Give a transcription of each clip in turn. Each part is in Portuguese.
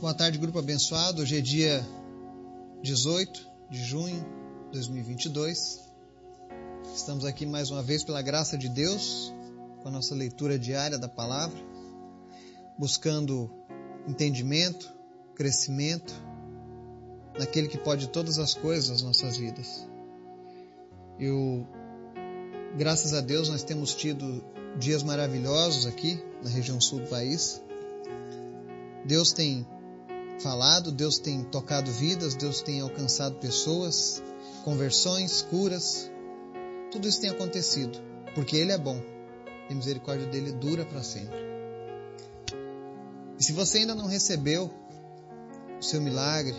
Boa tarde, grupo abençoado. Hoje é dia 18 de junho de 2022. Estamos aqui mais uma vez pela graça de Deus, com a nossa leitura diária da palavra, buscando entendimento, crescimento naquele que pode todas as coisas nas nossas vidas. Eu, graças a Deus, nós temos tido dias maravilhosos aqui na região sul do país. Deus tem falado, Deus tem tocado vidas, Deus tem alcançado pessoas, conversões, curas. Tudo isso tem acontecido, porque Ele é bom e a misericórdia dele dura para sempre. E se você ainda não recebeu o seu milagre,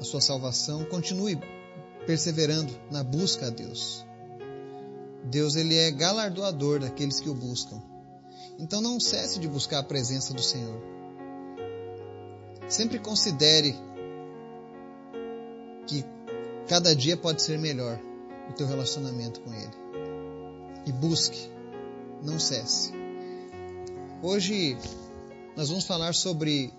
a sua salvação, continue perseverando na busca a Deus. Deus ele é galardoador daqueles que o buscam. Então não cesse de buscar a presença do Senhor. Sempre considere que cada dia pode ser melhor o teu relacionamento com Ele. E busque, não cesse. Hoje nós vamos falar sobre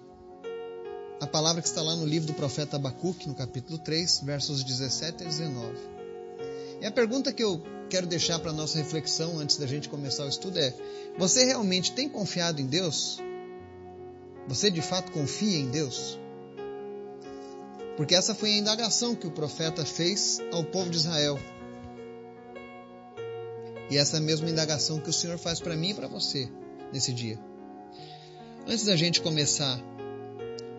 a palavra que está lá no livro do profeta Abacuque, no capítulo 3, versos 17 a 19. E a pergunta que eu quero deixar para nossa reflexão antes da gente começar o estudo é: você realmente tem confiado em Deus? Você de fato confia em Deus? Porque essa foi a indagação que o profeta fez ao povo de Israel. E essa mesma indagação que o Senhor faz para mim e para você nesse dia. Antes da gente começar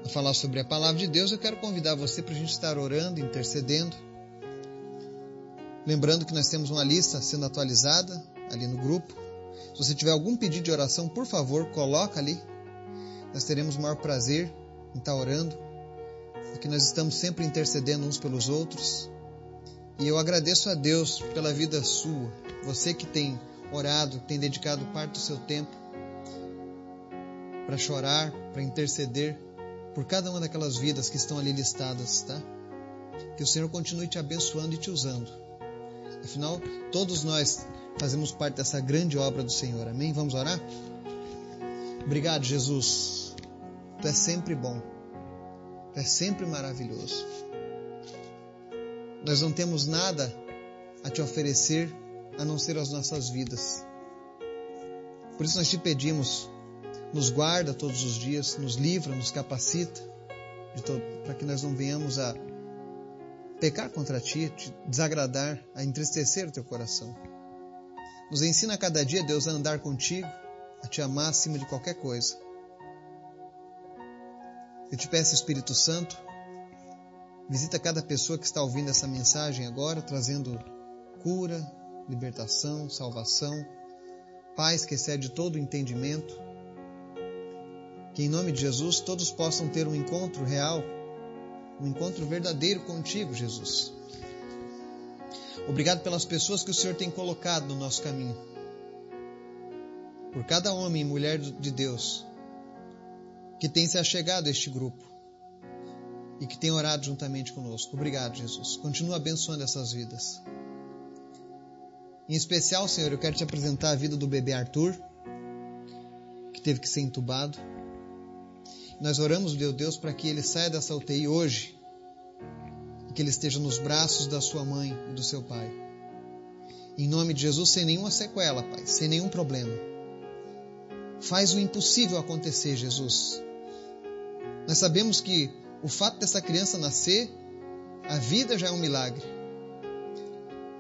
a falar sobre a palavra de Deus, eu quero convidar você para a gente estar orando, intercedendo. Lembrando que nós temos uma lista sendo atualizada ali no grupo. Se você tiver algum pedido de oração, por favor, coloca ali nós teremos o maior prazer em estar orando, porque nós estamos sempre intercedendo uns pelos outros. E eu agradeço a Deus pela vida sua, você que tem orado, tem dedicado parte do seu tempo para chorar, para interceder por cada uma daquelas vidas que estão ali listadas, tá? Que o Senhor continue te abençoando e te usando. Afinal, todos nós fazemos parte dessa grande obra do Senhor. Amém? Vamos orar? Obrigado, Jesus Tu és sempre bom. Tu és sempre maravilhoso. Nós não temos nada a te oferecer a não ser as nossas vidas. Por isso nós te pedimos, nos guarda todos os dias, nos livra, nos capacita, para que nós não venhamos a pecar contra ti, te desagradar, a entristecer o teu coração. Nos ensina a cada dia, Deus, a andar contigo, a te amar acima de qualquer coisa. Eu te peço, Espírito Santo, visita cada pessoa que está ouvindo essa mensagem agora, trazendo cura, libertação, salvação, paz que excede todo entendimento. Que em nome de Jesus todos possam ter um encontro real, um encontro verdadeiro contigo, Jesus. Obrigado pelas pessoas que o Senhor tem colocado no nosso caminho. Por cada homem e mulher de Deus que tem se achegado a este grupo e que tem orado juntamente conosco. Obrigado, Jesus. Continua abençoando essas vidas. Em especial, Senhor, eu quero te apresentar a vida do bebê Arthur, que teve que ser entubado. Nós oramos, meu Deus, para que ele saia dessa UTI hoje e que ele esteja nos braços da sua mãe e do seu pai. Em nome de Jesus, sem nenhuma sequela, Pai, sem nenhum problema. Faz o impossível acontecer, Jesus. Nós sabemos que o fato dessa criança nascer, a vida já é um milagre.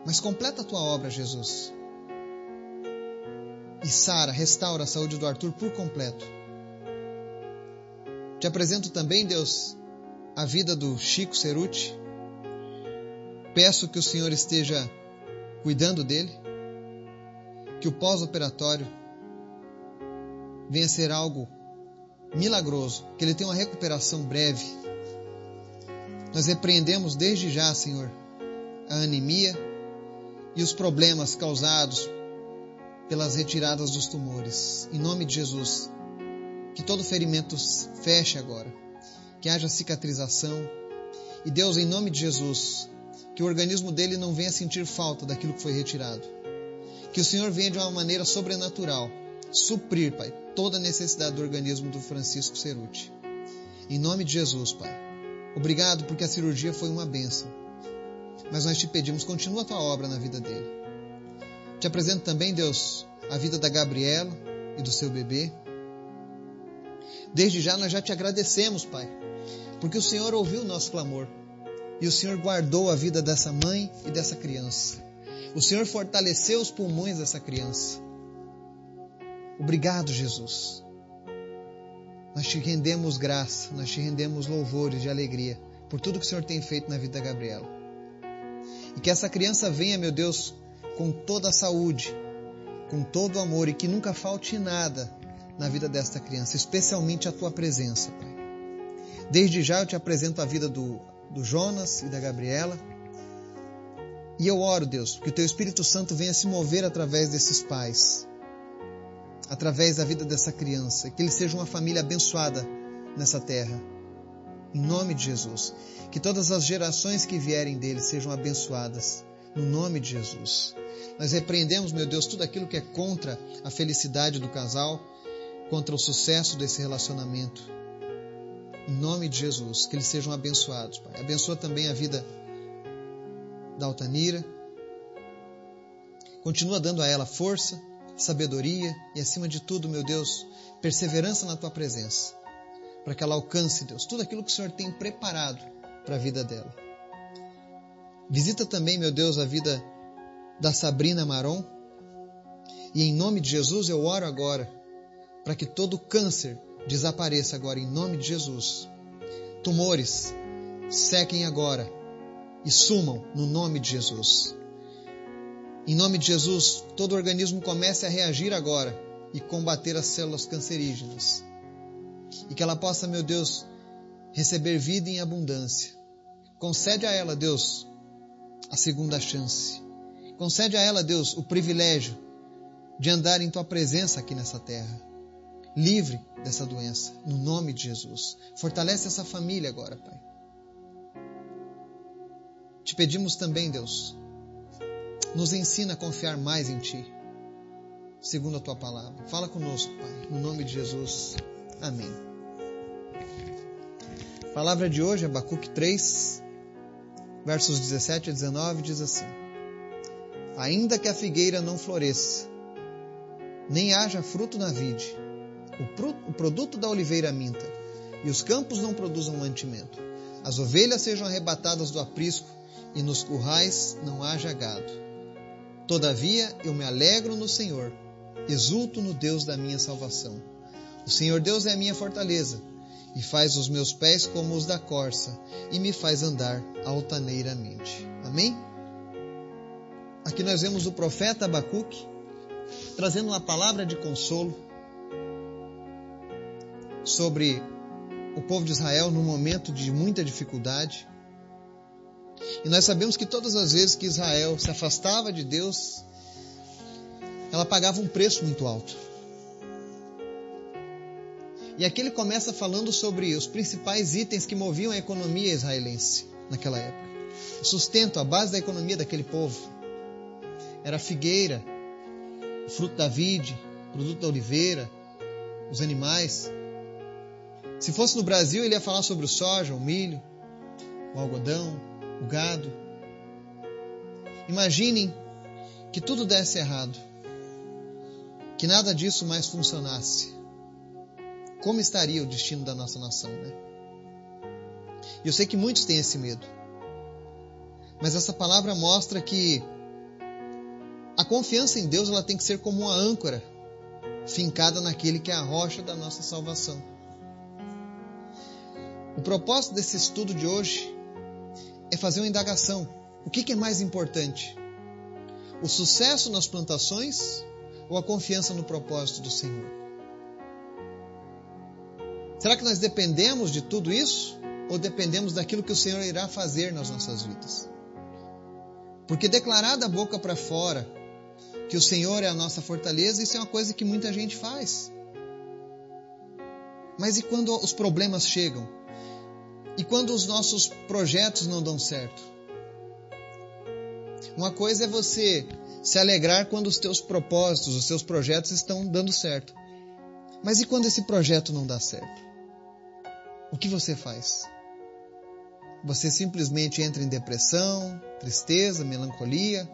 Mas completa a tua obra, Jesus. E Sara, restaura a saúde do Arthur por completo. Te apresento também, Deus, a vida do Chico Ceruti. Peço que o Senhor esteja cuidando dele, que o pós-operatório venha ser algo milagroso, que ele tenha uma recuperação breve. Nós repreendemos desde já, Senhor, a anemia e os problemas causados pelas retiradas dos tumores. Em nome de Jesus, que todo ferimento feche agora, que haja cicatrização. E Deus, em nome de Jesus, que o organismo dele não venha sentir falta daquilo que foi retirado. Que o Senhor venha de uma maneira sobrenatural suprir, Pai, toda a necessidade do organismo do Francisco Ceruti. Em nome de Jesus, Pai. Obrigado porque a cirurgia foi uma bênção. Mas nós te pedimos, continua a tua obra na vida dele. Te apresento também, Deus, a vida da Gabriela e do seu bebê. Desde já nós já te agradecemos, Pai, porque o Senhor ouviu o nosso clamor e o Senhor guardou a vida dessa mãe e dessa criança. O Senhor fortaleceu os pulmões dessa criança. Obrigado, Jesus. Nós te rendemos graça, nós te rendemos louvores de alegria por tudo que o Senhor tem feito na vida da Gabriela. E que essa criança venha, meu Deus, com toda a saúde, com todo o amor e que nunca falte nada na vida desta criança, especialmente a tua presença, Pai. Desde já eu te apresento a vida do, do Jonas e da Gabriela. E eu oro, Deus, que o teu Espírito Santo venha se mover através desses pais através da vida dessa criança, que ele seja uma família abençoada nessa terra. Em nome de Jesus. Que todas as gerações que vierem dele sejam abençoadas. No nome de Jesus. Nós repreendemos, meu Deus, tudo aquilo que é contra a felicidade do casal, contra o sucesso desse relacionamento. Em nome de Jesus, que eles sejam abençoados, Pai. Abençoa também a vida da Altanira. Continua dando a ela força, sabedoria e, acima de tudo, meu Deus, perseverança na tua presença, para que ela alcance, Deus, tudo aquilo que o Senhor tem preparado para a vida dela. Visita também, meu Deus, a vida da Sabrina Maron. E em nome de Jesus eu oro agora para que todo câncer desapareça agora, em nome de Jesus. Tumores sequem agora e sumam no nome de Jesus. Em nome de Jesus, todo o organismo comece a reagir agora e combater as células cancerígenas. E que ela possa, meu Deus, receber vida em abundância. Concede a ela, Deus, a segunda chance. Concede a ela, Deus, o privilégio de andar em tua presença aqui nessa terra. Livre dessa doença, no nome de Jesus. Fortalece essa família agora, Pai. Te pedimos também, Deus, nos ensina a confiar mais em Ti, segundo a Tua palavra. Fala conosco, Pai, no nome de Jesus. Amém. A palavra de hoje, Abacuque 3, versos 17 a 19, diz assim: Ainda que a figueira não floresça, nem haja fruto na vide, o produto da oliveira minta, e os campos não produzam mantimento, as ovelhas sejam arrebatadas do aprisco, e nos currais não haja gado. Todavia eu me alegro no Senhor, exulto no Deus da minha salvação. O Senhor Deus é a minha fortaleza, e faz os meus pés como os da corça, e me faz andar altaneiramente. Amém? Aqui nós vemos o profeta Abacuque trazendo uma palavra de consolo sobre o povo de Israel num momento de muita dificuldade. E nós sabemos que todas as vezes que Israel se afastava de Deus, ela pagava um preço muito alto. E aqui ele começa falando sobre os principais itens que moviam a economia israelense naquela época. O sustento, a base da economia daquele povo era a figueira, o fruto da vide, o produto da oliveira, os animais. Se fosse no Brasil, ele ia falar sobre o soja, o milho, o algodão, o gado. Imaginem que tudo desse errado, que nada disso mais funcionasse. Como estaria o destino da nossa nação, né? Eu sei que muitos têm esse medo. Mas essa palavra mostra que a confiança em Deus ela tem que ser como uma âncora fincada naquele que é a rocha da nossa salvação. O propósito desse estudo de hoje é fazer uma indagação. O que, é mais importante? O sucesso nas plantações ou a confiança no propósito do Senhor? Será que nós dependemos de tudo isso ou dependemos daquilo que o Senhor irá fazer nas nossas vidas? Porque declarar da boca para fora que o Senhor é a nossa fortaleza, isso é uma coisa que muita gente faz. Mas e quando os problemas chegam? E quando os nossos projetos não dão certo? Uma coisa é você se alegrar quando os teus propósitos, os seus projetos estão dando certo. Mas e quando esse projeto não dá certo? o que você faz? Você simplesmente entra em depressão, tristeza, melancolia,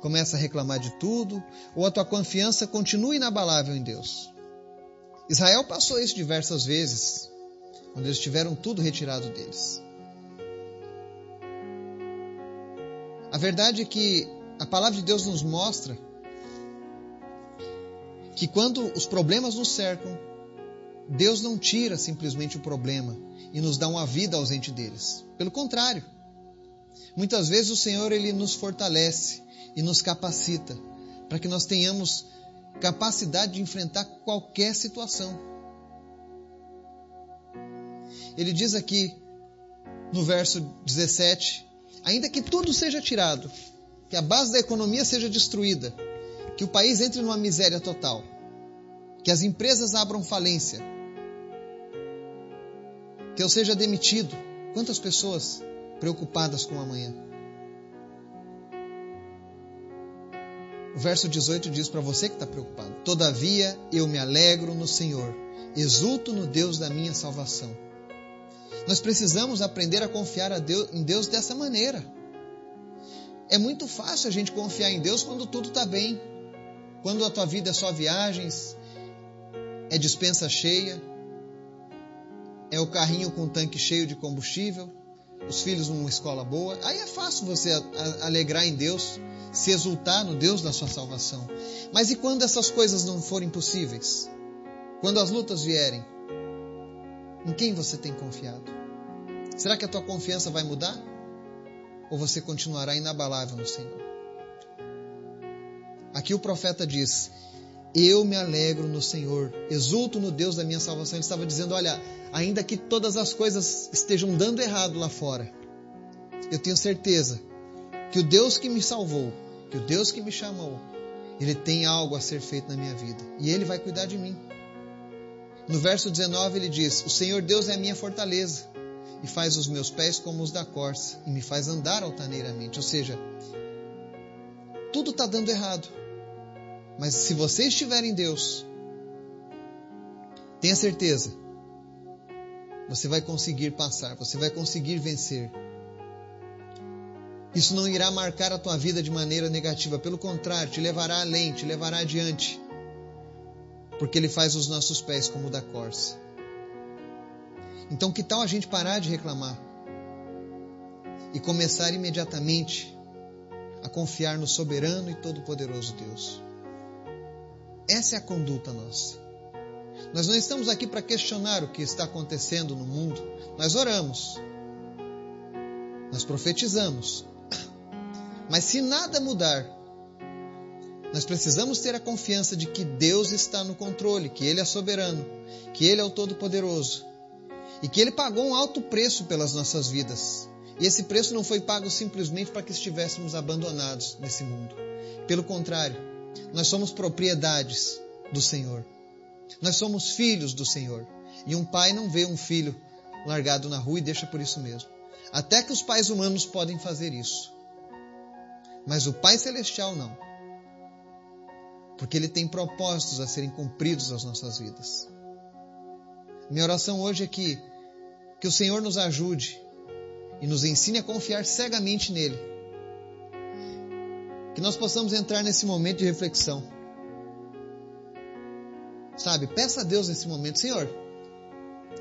começa a reclamar de tudo, ou a tua confiança continua inabalável em Deus? Israel passou isso diversas vezes, quando eles tiveram tudo retirado deles. A verdade é que a palavra de Deus nos mostra que quando os problemas nos cercam, Deus não tira simplesmente o problema e nos dá uma vida ausente deles. Pelo contrário, muitas vezes o Senhor ele nos fortalece e nos capacita para que nós tenhamos capacidade de enfrentar qualquer situação. Ele diz aqui no verso 17: ainda que tudo seja tirado, que a base da economia seja destruída, que o país entre numa miséria total, que as empresas abram falência, que eu seja demitido. Quantas pessoas preocupadas com o amanhã? O verso 18 diz para você que está preocupado: Todavia eu me alegro no Senhor, exulto no Deus da minha salvação. Nós precisamos aprender a confiar a Deus, em Deus dessa maneira. É muito fácil a gente confiar em Deus quando tudo está bem, quando a tua vida é só viagens, é dispensa cheia, é o carrinho com o tanque cheio de combustível, os filhos numa escola boa. Aí é fácil você alegrar em Deus, se exultar no Deus da sua salvação. Mas e quando essas coisas não forem possíveis? Quando as lutas vierem? Em quem você tem confiado? Será que a tua confiança vai mudar? Ou você continuará inabalável no Senhor? Aqui o profeta diz: Eu me alegro no Senhor, exulto no Deus da minha salvação. Ele estava dizendo: Olha, ainda que todas as coisas estejam dando errado lá fora, eu tenho certeza que o Deus que me salvou, que o Deus que me chamou, ele tem algo a ser feito na minha vida e ele vai cuidar de mim. No verso 19 ele diz: O Senhor Deus é a minha fortaleza e faz os meus pés como os da corça e me faz andar altaneiramente. Ou seja, tudo está dando errado. Mas se você estiver em Deus, tenha certeza, você vai conseguir passar, você vai conseguir vencer. Isso não irá marcar a tua vida de maneira negativa, pelo contrário, te levará além, te levará adiante porque Ele faz os nossos pés como o da corça. Então, que tal a gente parar de reclamar e começar imediatamente a confiar no soberano e todo-poderoso Deus? Essa é a conduta nossa. Nós não estamos aqui para questionar o que está acontecendo no mundo. Nós oramos, nós profetizamos. Mas se nada mudar, nós precisamos ter a confiança de que Deus está no controle, que Ele é soberano, que Ele é o Todo-Poderoso e que Ele pagou um alto preço pelas nossas vidas. E esse preço não foi pago simplesmente para que estivéssemos abandonados nesse mundo. Pelo contrário, nós somos propriedades do Senhor. Nós somos filhos do Senhor. E um pai não vê um filho largado na rua e deixa por isso mesmo. Até que os pais humanos podem fazer isso. Mas o Pai Celestial não porque Ele tem propósitos a serem cumpridos nas nossas vidas. Minha oração hoje é que, que o Senhor nos ajude e nos ensine a confiar cegamente nele. Que nós possamos entrar nesse momento de reflexão. Sabe, peça a Deus nesse momento, Senhor,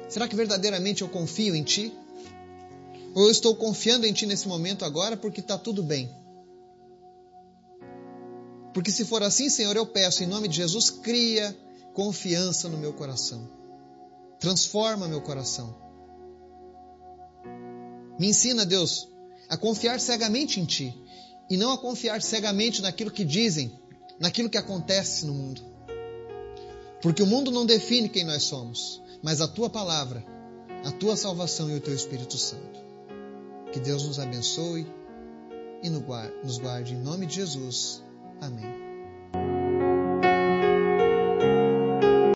será que verdadeiramente eu confio em Ti? Ou eu estou confiando em Ti nesse momento agora porque está tudo bem? Porque se for assim, Senhor, eu peço em nome de Jesus, cria confiança no meu coração. Transforma meu coração. Me ensina, Deus, a confiar cegamente em Ti e não a confiar cegamente naquilo que dizem, naquilo que acontece no mundo. Porque o mundo não define quem nós somos, mas a Tua palavra, a Tua salvação e o Teu Espírito Santo. Que Deus nos abençoe e nos guarde em nome de Jesus. Amém.